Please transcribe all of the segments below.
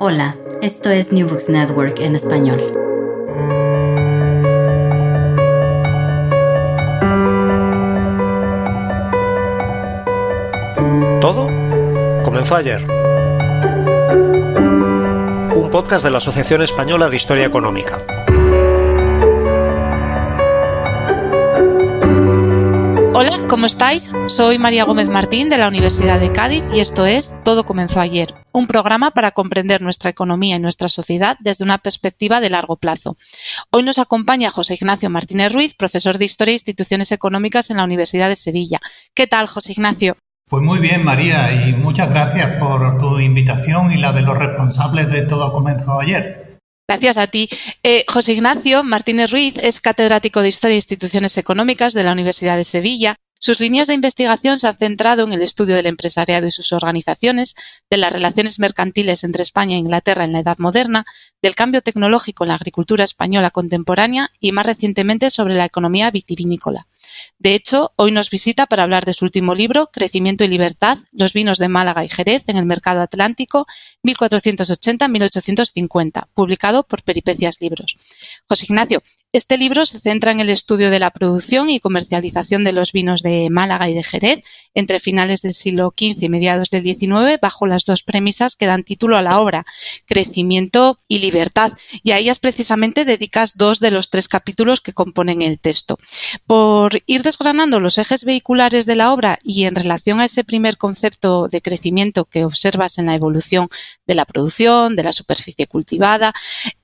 Hola, esto es New Books Network en español. Todo comenzó ayer. Un podcast de la Asociación Española de Historia Económica. Hola, ¿cómo estáis? Soy María Gómez Martín de la Universidad de Cádiz y esto es Todo comenzó ayer, un programa para comprender nuestra economía y nuestra sociedad desde una perspectiva de largo plazo. Hoy nos acompaña José Ignacio Martínez Ruiz, profesor de Historia e Instituciones Económicas en la Universidad de Sevilla. ¿Qué tal, José Ignacio? Pues muy bien, María, y muchas gracias por tu invitación y la de los responsables de Todo comenzó ayer. Gracias a ti. Eh, José Ignacio Martínez Ruiz es catedrático de Historia e Instituciones Económicas de la Universidad de Sevilla. Sus líneas de investigación se han centrado en el estudio del empresariado y sus organizaciones, de las relaciones mercantiles entre España e Inglaterra en la Edad Moderna, del cambio tecnológico en la agricultura española contemporánea y, más recientemente, sobre la economía vitivinícola. De hecho, hoy nos visita para hablar de su último libro, Crecimiento y Libertad, los vinos de Málaga y Jerez en el mercado atlántico 1480-1850, publicado por Peripecias Libros. José Ignacio, este libro se centra en el estudio de la producción y comercialización de los vinos de Málaga y de Jerez entre finales del siglo XV y mediados del XIX bajo las dos premisas que dan título a la obra, crecimiento y libertad. Y a ellas precisamente dedicas dos de los tres capítulos que componen el texto. Por ir desgranando los ejes vehiculares de la obra y en relación a ese primer concepto de crecimiento que observas en la evolución de la producción, de la superficie cultivada,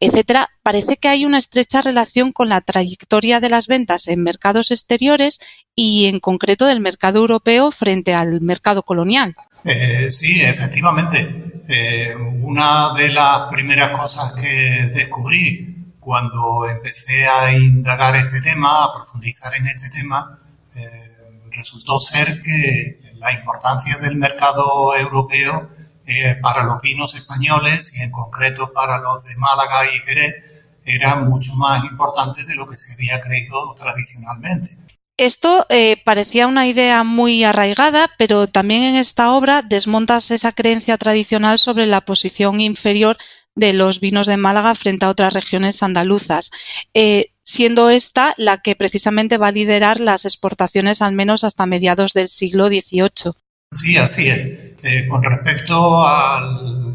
etcétera, parece que hay una estrecha relación con la trayectoria de las ventas en mercados exteriores y en concreto del mercado europeo frente al mercado colonial. Eh, sí, efectivamente. Eh, una de las primeras cosas que descubrí cuando empecé a indagar este tema, a profundizar en este tema, eh, resultó ser que la importancia del mercado europeo para los vinos españoles y en concreto para los de Málaga y Jerez era mucho más importante de lo que se había creído tradicionalmente. Esto eh, parecía una idea muy arraigada, pero también en esta obra desmontas esa creencia tradicional sobre la posición inferior de los vinos de Málaga frente a otras regiones andaluzas, eh, siendo esta la que precisamente va a liderar las exportaciones al menos hasta mediados del siglo XVIII. Sí, así es. Eh, con respecto a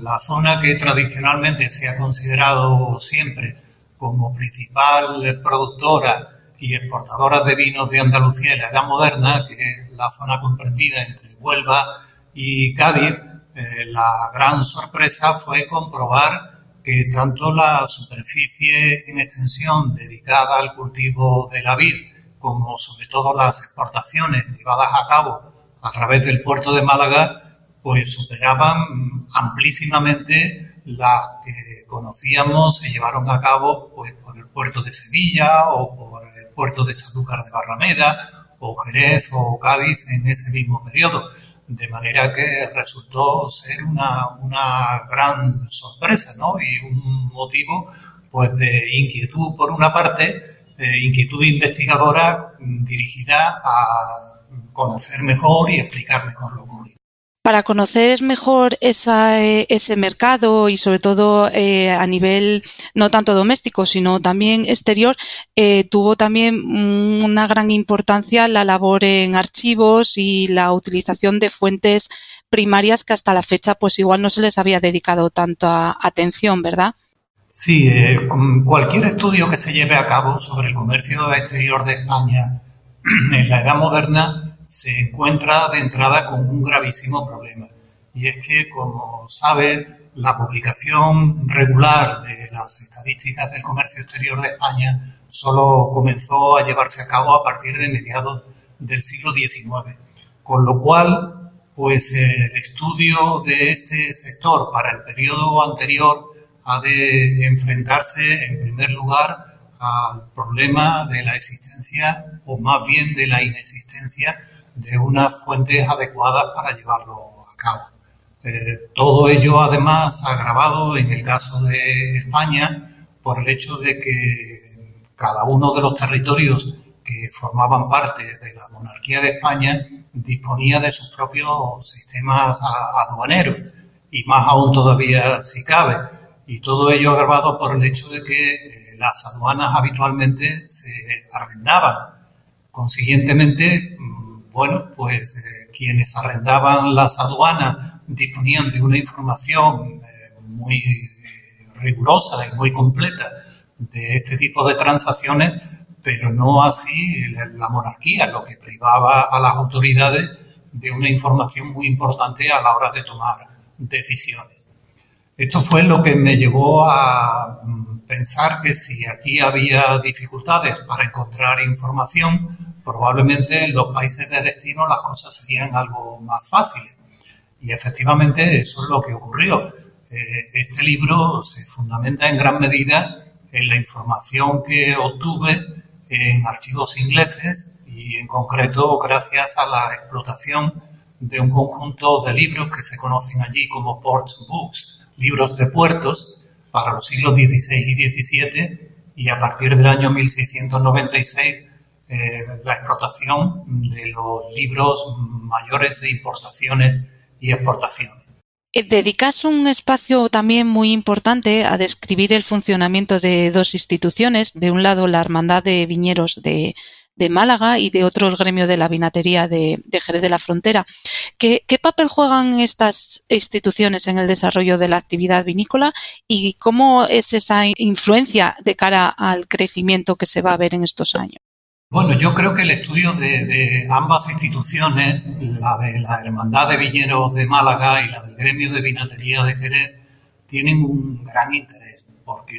la zona que tradicionalmente se ha considerado siempre como principal productora y exportadora de vinos de Andalucía en la Edad Moderna, que es la zona comprendida entre Huelva y Cádiz, eh, la gran sorpresa fue comprobar que tanto la superficie en extensión dedicada al cultivo de la vid, como sobre todo las exportaciones llevadas a cabo a través del puerto de Málaga, pues superaban amplísimamente las que conocíamos se llevaron a cabo pues, por el puerto de Sevilla o por el puerto de Sanlúcar de Barrameda o Jerez o Cádiz en ese mismo periodo. De manera que resultó ser una, una gran sorpresa ¿no? y un motivo pues, de inquietud por una parte, inquietud investigadora dirigida a conocer mejor y explicar mejor lo ocurrido para conocer mejor eh, ese mercado y sobre todo eh, a nivel no tanto doméstico sino también exterior eh, tuvo también una gran importancia la labor en archivos y la utilización de fuentes primarias que hasta la fecha pues igual no se les había dedicado tanta atención, ¿verdad? Sí, cualquier estudio que se lleve a cabo sobre el comercio exterior de España en la edad moderna se encuentra de entrada con un gravísimo problema. Y es que, como sabe, la publicación regular de las estadísticas del comercio exterior de España solo comenzó a llevarse a cabo a partir de mediados del siglo XIX. Con lo cual, pues el estudio de este sector para el periodo anterior ha de enfrentarse en primer lugar al problema de la existencia o más bien de la inexistencia de unas fuentes adecuadas para llevarlo a cabo. Eh, todo ello además agravado en el caso de España por el hecho de que cada uno de los territorios que formaban parte de la monarquía de España disponía de sus propios sistemas aduaneros y más aún todavía si cabe. Y todo ello agravado por el hecho de que eh, las aduanas habitualmente se arrendaban. Consiguientemente, bueno, pues eh, quienes arrendaban las aduanas disponían de una información eh, muy rigurosa y muy completa de este tipo de transacciones pero no así la monarquía, lo que privaba a las autoridades de una información muy importante a la hora de tomar decisiones. Esto fue lo que me llevó a mm, pensar que si aquí había dificultades para encontrar información, probablemente en los países de destino las cosas serían algo más fáciles. Y efectivamente eso es lo que ocurrió. Eh, este libro se fundamenta en gran medida en la información que obtuve en archivos ingleses y en concreto gracias a la explotación de un conjunto de libros que se conocen allí como port books, libros de puertos para los siglos XVI y XVII y a partir del año 1696 eh, la explotación de los libros mayores de importaciones y exportaciones. Eh, dedicas un espacio también muy importante a describir el funcionamiento de dos instituciones. De un lado, la Hermandad de Viñeros de, Málaga y de otro, el gremio de la vinatería de, Jerez de la Frontera. ¿Qué, papel juegan estas instituciones en el desarrollo de la actividad vinícola y cómo es esa influencia de cara al crecimiento que se va a ver en estos años? Bueno, yo creo que el estudio de, ambas instituciones, la de la Hermandad de Viñeros de Málaga y la del Gremio de Vinatería de Jerez, tienen un gran interés, porque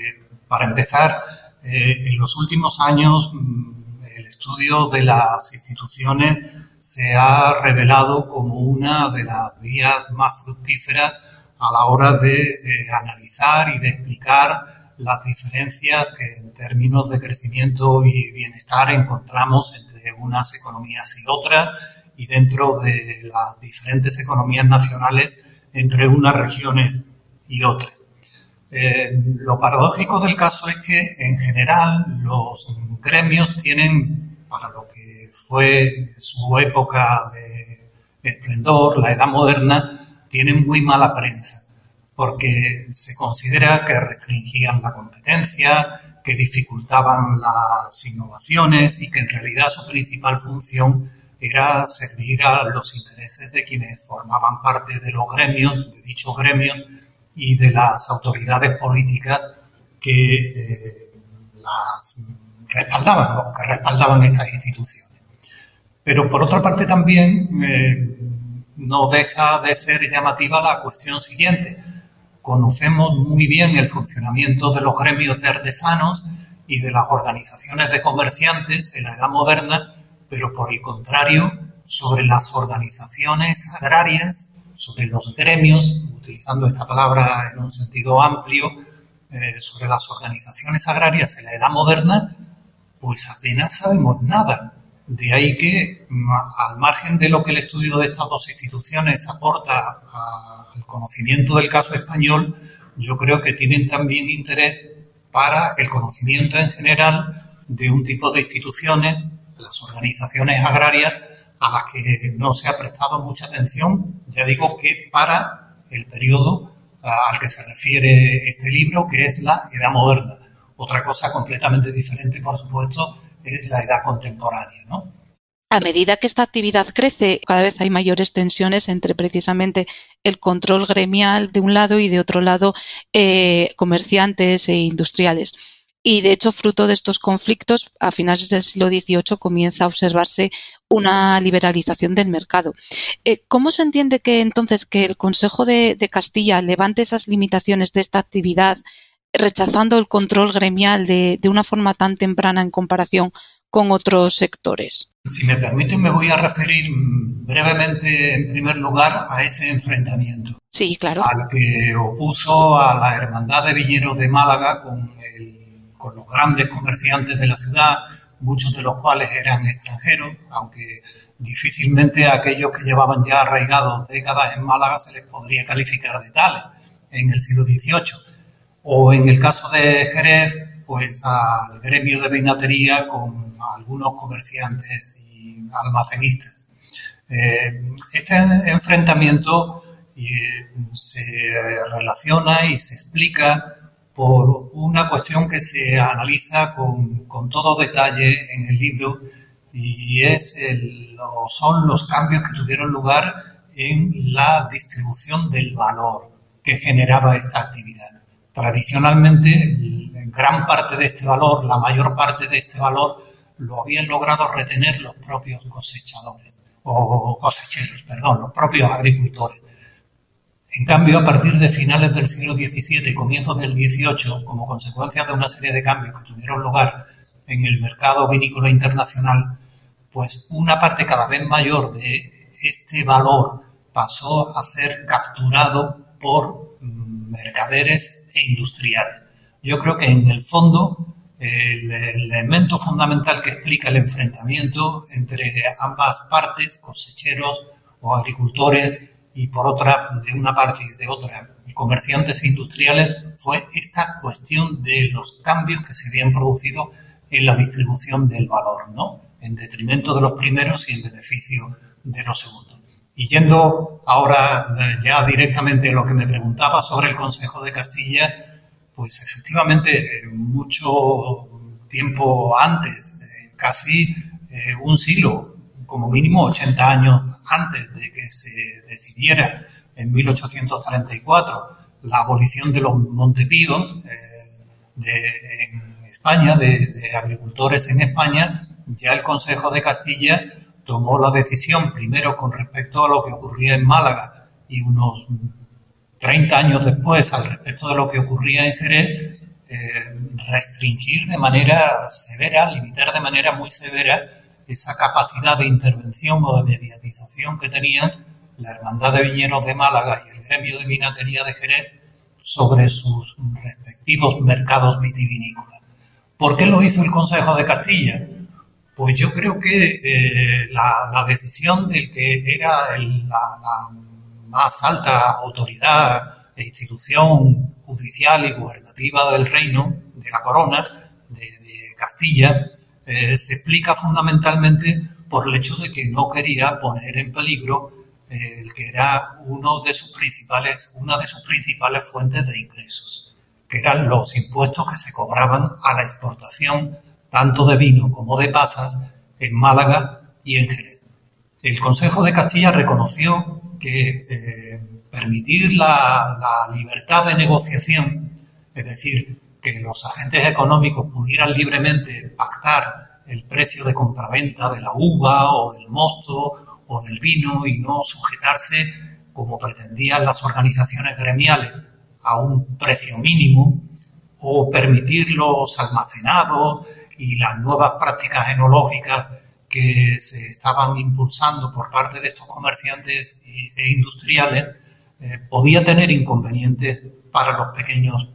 para empezar, eh, en los últimos años mm, el estudio de las instituciones se ha revelado como una de las vías más fructíferas a la hora de eh, analizar y de explicar las diferencias que en términos de crecimiento y bienestar encontramos entre unas economías y otras y dentro de las diferentes economías nacionales entre unas regiones y otras. Eh, lo paradójico del caso es que en general los gremios tienen, para lo que fue su época de esplendor, la edad moderna, tienen muy mala prensa porque se considera que restringían la competencia, que dificultaban las innovaciones y que en realidad su principal función era servir a los intereses de quienes formaban parte de los gremios, de dichos gremios y de las autoridades políticas que eh, las respaldaban o que respaldaban estas instituciones. Pero por otra parte también eh, no deja de ser llamativa la cuestión siguiente conocemos muy bien el funcionamiento de los gremios de artesanos y de las organizaciones de comerciantes en la edad moderna, pero por el contrario, sobre las organizaciones agrarias, sobre los gremios, utilizando esta palabra en un sentido amplio, eh, sobre las organizaciones agrarias en la edad moderna, pues apenas sabemos nada. De ahí que, al margen de lo que el estudio de estas dos instituciones aporta al conocimiento del caso español, yo creo que tienen también interés para el conocimiento en general de un tipo de instituciones, las organizaciones agrarias, a las que no se ha prestado mucha atención, ya digo que para el periodo al que se refiere este libro, que es la Edad Moderna. Otra cosa completamente diferente, por supuesto, la edad contemporánea, ¿no? A medida que esta actividad crece, cada vez hay mayores tensiones entre precisamente el control gremial de un lado y de otro lado eh, comerciantes e industriales. Y de hecho, fruto de estos conflictos, a finales del siglo XVIII comienza a observarse una liberalización del mercado. Eh, ¿Cómo se entiende que entonces que el Consejo de Castilla levante esas limitaciones de esta actividad rechazando el control gremial de, una forma tan temprana en comparación con otros sectores. Si me permiten, me voy a referir brevemente, en primer lugar, a ese enfrentamiento. Sí, claro. Al que opuso a la Hermandad de Viñeros de Málaga con, con los grandes comerciantes de la ciudad, muchos de los cuales eran extranjeros, aunque difícilmente a aquellos que llevaban ya arraigados décadas en Málaga se les podría calificar de tales en el siglo XVIII. O en el caso de Jerez, pues al gremio de vinatería con algunos comerciantes y almacenistas. Eh, este enfrentamiento eh, se relaciona y se explica por una cuestión que se analiza con, con todo detalle en el libro y es el, son los cambios que tuvieron lugar en la distribución del valor que generaba esta actividad. Tradicionalmente, gran parte de este valor, la mayor parte de este valor, lo habían logrado retener los propios cosechadores, o cosecheros, perdón, los propios agricultores. En cambio, a partir de finales del siglo XVII y comienzos del XVIII, como consecuencia de una serie de cambios que tuvieron lugar en el mercado vinícola internacional, pues una parte cada vez mayor de este valor pasó a ser capturado por mm, mercaderes e industriales. Yo creo que en el fondo el, elemento fundamental que explica el enfrentamiento entre ambas partes, cosecheros o agricultores, y por otra, de una parte y de otra, comerciantes e industriales, fue esta cuestión de los cambios que se habían producido en la distribución del valor, ¿no? En detrimento de los primeros y en beneficio de los segundos. Y yendo ahora eh, ya directamente a lo que me preguntaba sobre el Consejo de Castilla, pues efectivamente eh, mucho tiempo antes, eh, casi un siglo, como mínimo 80 años antes de que se decidiera en 1834 la abolición de los montepíos en España, de, agricultores en España, ya el Consejo de Castilla tomó la decisión, primero con respecto a lo que ocurría en Málaga y unos 30 años después al respecto de lo que ocurría en Jerez, eh, restringir de manera severa, limitar de manera muy severa esa capacidad de intervención o de mediatización que tenían la Hermandad de Viñeros de Málaga y el Gremio de Vinatería de Jerez sobre sus respectivos mercados vitivinícolas. ¿Por qué lo hizo el Consejo de Castilla? Pues yo creo que eh, la, decisión del que era la, más alta autoridad e institución judicial y gubernativa del reino, de la corona, de Castilla, eh, se explica fundamentalmente por el hecho de que no quería poner en peligro eh, el que era uno una de sus principales fuentes de ingresos, que eran los impuestos que se cobraban a la exportación tanto de vino como de pasas en Málaga y en Jerez. El Consejo de Castilla reconoció que eh, permitir la, la libertad de negociación, es decir, que los agentes económicos pudieran libremente pactar el precio de compraventa de la uva o del mosto o del vino y no sujetarse, como pretendían las organizaciones gremiales, a un precio mínimo o permitir los almacenados y las nuevas prácticas enológicas que se estaban impulsando por parte de estos comerciantes e industriales, eh, podía tener inconvenientes para los pequeños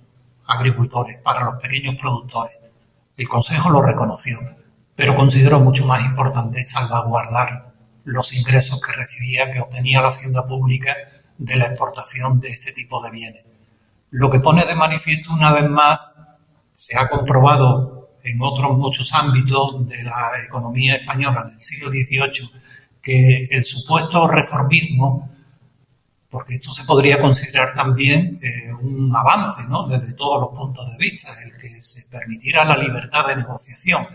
agricultores, para los pequeños productores. El Consejo lo reconoció, pero consideró mucho más importante salvaguardar los ingresos que recibía, que obtenía la hacienda pública de la exportación de este tipo de bienes. Lo que pone de manifiesto una vez más, se ha comprobado en otros muchos ámbitos de la economía española del siglo XVIII, que el supuesto reformismo porque esto se podría considerar también eh, un avance, ¿no? Desde todos los puntos de vista, el que se permitiera la libertad de negociación.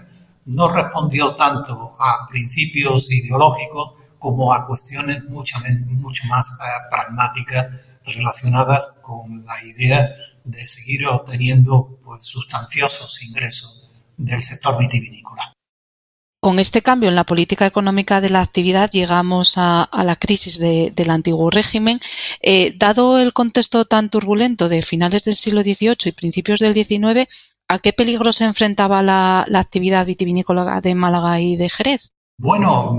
No respondió tanto a principios ideológicos como a cuestiones mucho, mucho más eh, pragmáticas relacionadas con la idea de seguir obteniendo pues, sustanciosos ingresos del sector vitivinícola. Con este cambio en la política económica de la actividad llegamos a, la crisis del antiguo régimen. Eh, dado el contexto tan turbulento de finales del siglo XVIII y principios del XIX, ¿a qué peligro se enfrentaba la, actividad vitivinícola de Málaga y de Jerez? Bueno,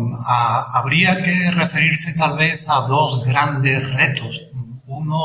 habría que referirse tal vez a dos grandes retos. Uno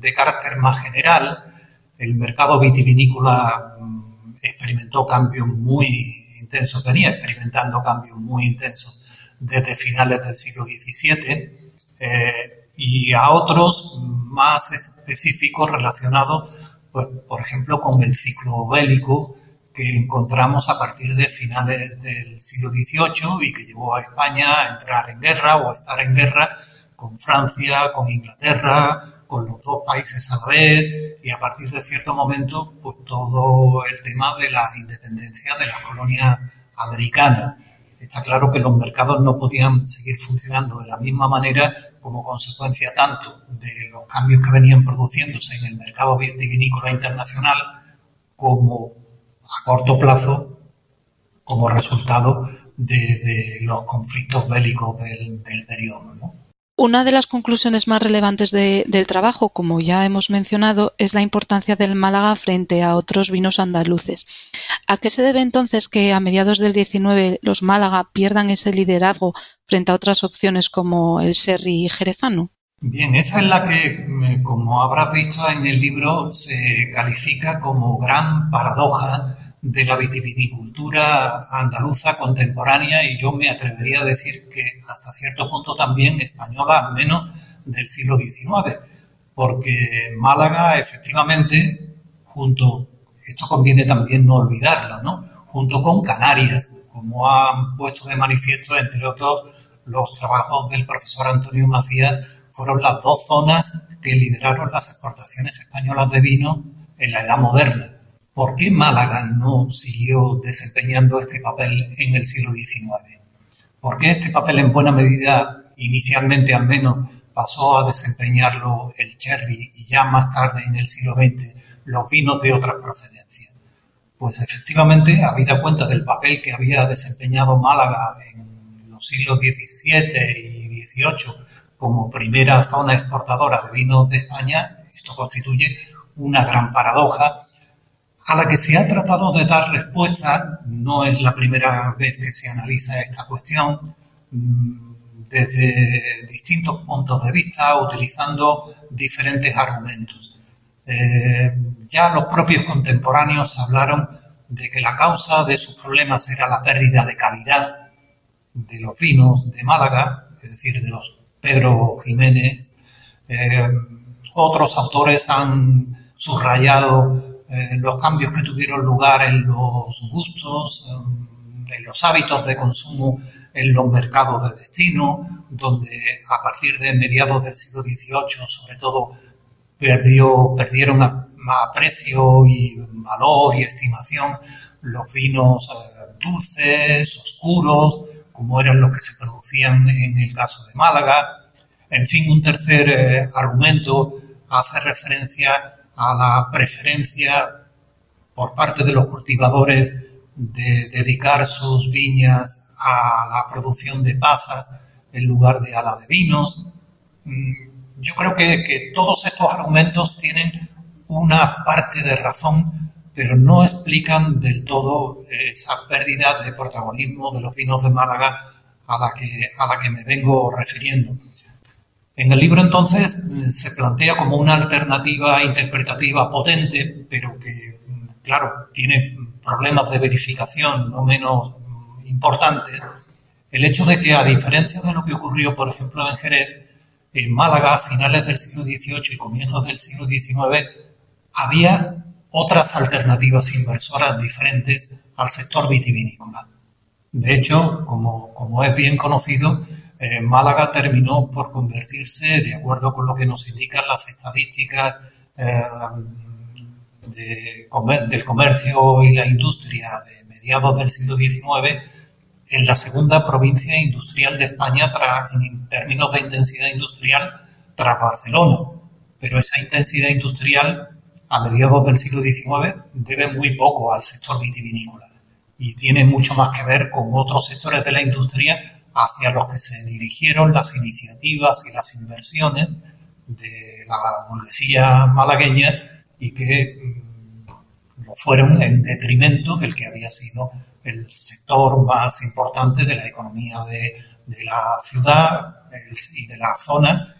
de carácter más general. El mercado vitivinícola mm, experimentó cambios muy intensos, venía experimentando cambios muy intensos desde finales del siglo XVII eh, y a otros más específicos relacionados, pues, por ejemplo, con el ciclo bélico que encontramos a partir de finales del siglo XVIII y que llevó a España a entrar en guerra o a estar en guerra con Francia, con Inglaterra, con los dos países a la vez y a partir de cierto momento, pues todo el tema de la independencia de las colonias americanas. Está claro que los mercados no podían seguir funcionando de la misma manera como consecuencia tanto de los cambios que venían produciéndose en el mercado vitivinícola internacional como a corto plazo como resultado de, los conflictos bélicos del, periodo. Una de las conclusiones más relevantes del trabajo, como ya hemos mencionado, es la importancia del Málaga frente a otros vinos andaluces. ¿A qué se debe entonces que a mediados del 19 los Málaga pierdan ese liderazgo frente a otras opciones como el Sherry jerezano? Bien, esa es la que, como habrás visto en el libro, se califica como gran paradoja de la vitivinicultura andaluza contemporánea y yo me atrevería a decir que hasta cierto punto también española, al menos del siglo XIX, porque Málaga efectivamente, junto, esto conviene también no olvidarlo, ¿no? junto con Canarias, como han puesto de manifiesto, entre otros, los trabajos del profesor Antonio Macías, fueron las dos zonas que lideraron las exportaciones españolas de vino en la edad moderna ¿Por qué Málaga no siguió desempeñando este papel en el siglo XIX? ¿Por qué este papel en buena medida, inicialmente al menos, pasó a desempeñarlo el cherry y ya más tarde en el siglo XX los vinos de otras procedencias? Pues efectivamente, habida cuenta del papel que había desempeñado Málaga en los siglos XVII y XVIII como primera zona exportadora de vinos de España, esto constituye una gran paradoja a la que se ha tratado de dar respuesta, no es la primera vez que se analiza esta cuestión, mm, desde distintos puntos de vista, utilizando diferentes argumentos. Eh, ya los propios contemporáneos hablaron de que la causa de sus problemas era la pérdida de calidad de los vinos de Málaga, es decir, de los Pedro Jiménez. Eh, otros autores han subrayado eh, los cambios que tuvieron lugar en los gustos, en los hábitos de consumo en los mercados de destino, donde a partir de mediados del siglo XVIII, sobre todo, perdió, perdieron aprecio y valor y estimación los vinos eh, dulces, oscuros, como eran los que se producían en el caso de Málaga. En fin, un tercer eh, argumento hace referencia a la preferencia por parte de los cultivadores de dedicar sus viñas a la producción de pasas en lugar de a la de vinos. Mm, yo creo que, todos estos argumentos tienen una parte de razón, pero no explican del todo esa pérdida de protagonismo de los vinos de Málaga a la que, a la que me vengo refiriendo. En el libro entonces se plantea como una alternativa interpretativa potente, pero que, claro, tiene problemas de verificación no menos importantes, el hecho de que a diferencia de lo que ocurrió, por ejemplo, en Jerez, en Málaga a finales del siglo XVIII y comienzos del siglo XIX, había otras alternativas inversoras diferentes al sector vitivinícola. De hecho, como, como es bien conocido, eh, Málaga terminó por convertirse, de acuerdo con lo que nos indican las estadísticas eh, del comercio y la industria de mediados del siglo XIX, en la segunda provincia industrial de España en términos de intensidad industrial tras Barcelona. Pero esa intensidad industrial a mediados del siglo XIX debe muy poco al sector vitivinícola y tiene mucho más que ver con otros sectores de la industria hacia los que se dirigieron las iniciativas y las inversiones de la burguesía malagueña y que mm, lo fueron en detrimento del que había sido el sector más importante de la economía de, la ciudad y de la zona,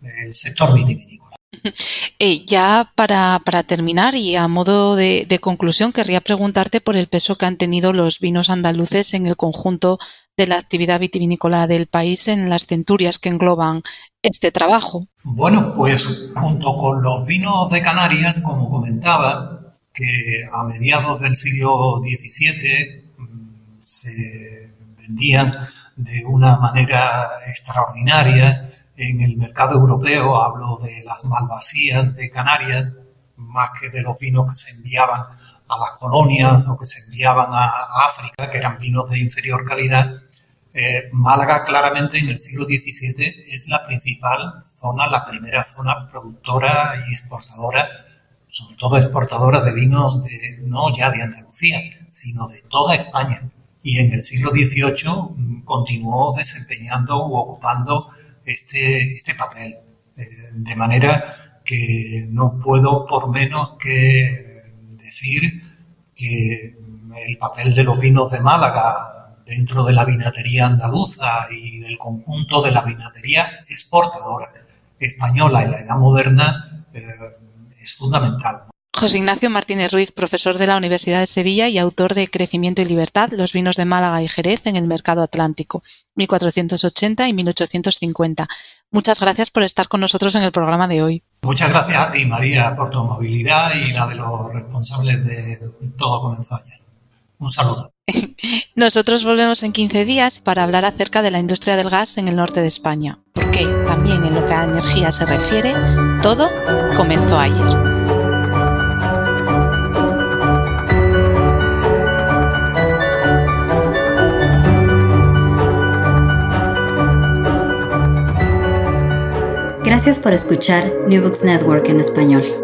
el sector vitivinícola. Eh, ya para, terminar y a modo de, conclusión, querría preguntarte por el peso que han tenido los vinos andaluces en el conjunto de la actividad vitivinícola del país en las centurias que engloban este trabajo. Bueno, pues junto con los vinos de Canarias, como comentaba, que a mediados del siglo XVII mm, se vendían de una manera extraordinaria en el mercado europeo, hablo de las malvasías de Canarias, más que de los vinos que se enviaban a las colonias o que se enviaban a África, que eran vinos de inferior calidad, eh, Málaga claramente en el siglo XVII es la principal zona, la primera zona productora y exportadora, sobre todo exportadora de vinos de, no ya de Andalucía, sino de toda España. Y en el siglo XVIII mm, continuó desempeñando u ocupando este, este papel. Eh, de manera que no puedo por menos que decir que el papel de los vinos de Málaga dentro de la vinatería andaluza y del conjunto de la vinatería exportadora española en la edad moderna eh, es fundamental. José Ignacio Martínez Ruiz, profesor de la Universidad de Sevilla y autor de Crecimiento y Libertad, los vinos de Málaga y Jerez en el mercado atlántico, 1480 y 1850. Muchas gracias por estar con nosotros en el programa de hoy. Muchas gracias a ti, María, por tu movilidad y la de los responsables de todo comenzó ayer. Un saludo. Nosotros volvemos en 15 días para hablar acerca de la industria del gas en el norte de España, porque también en lo que a energía se refiere, todo comenzó ayer. Gracias por escuchar New Books Network en español.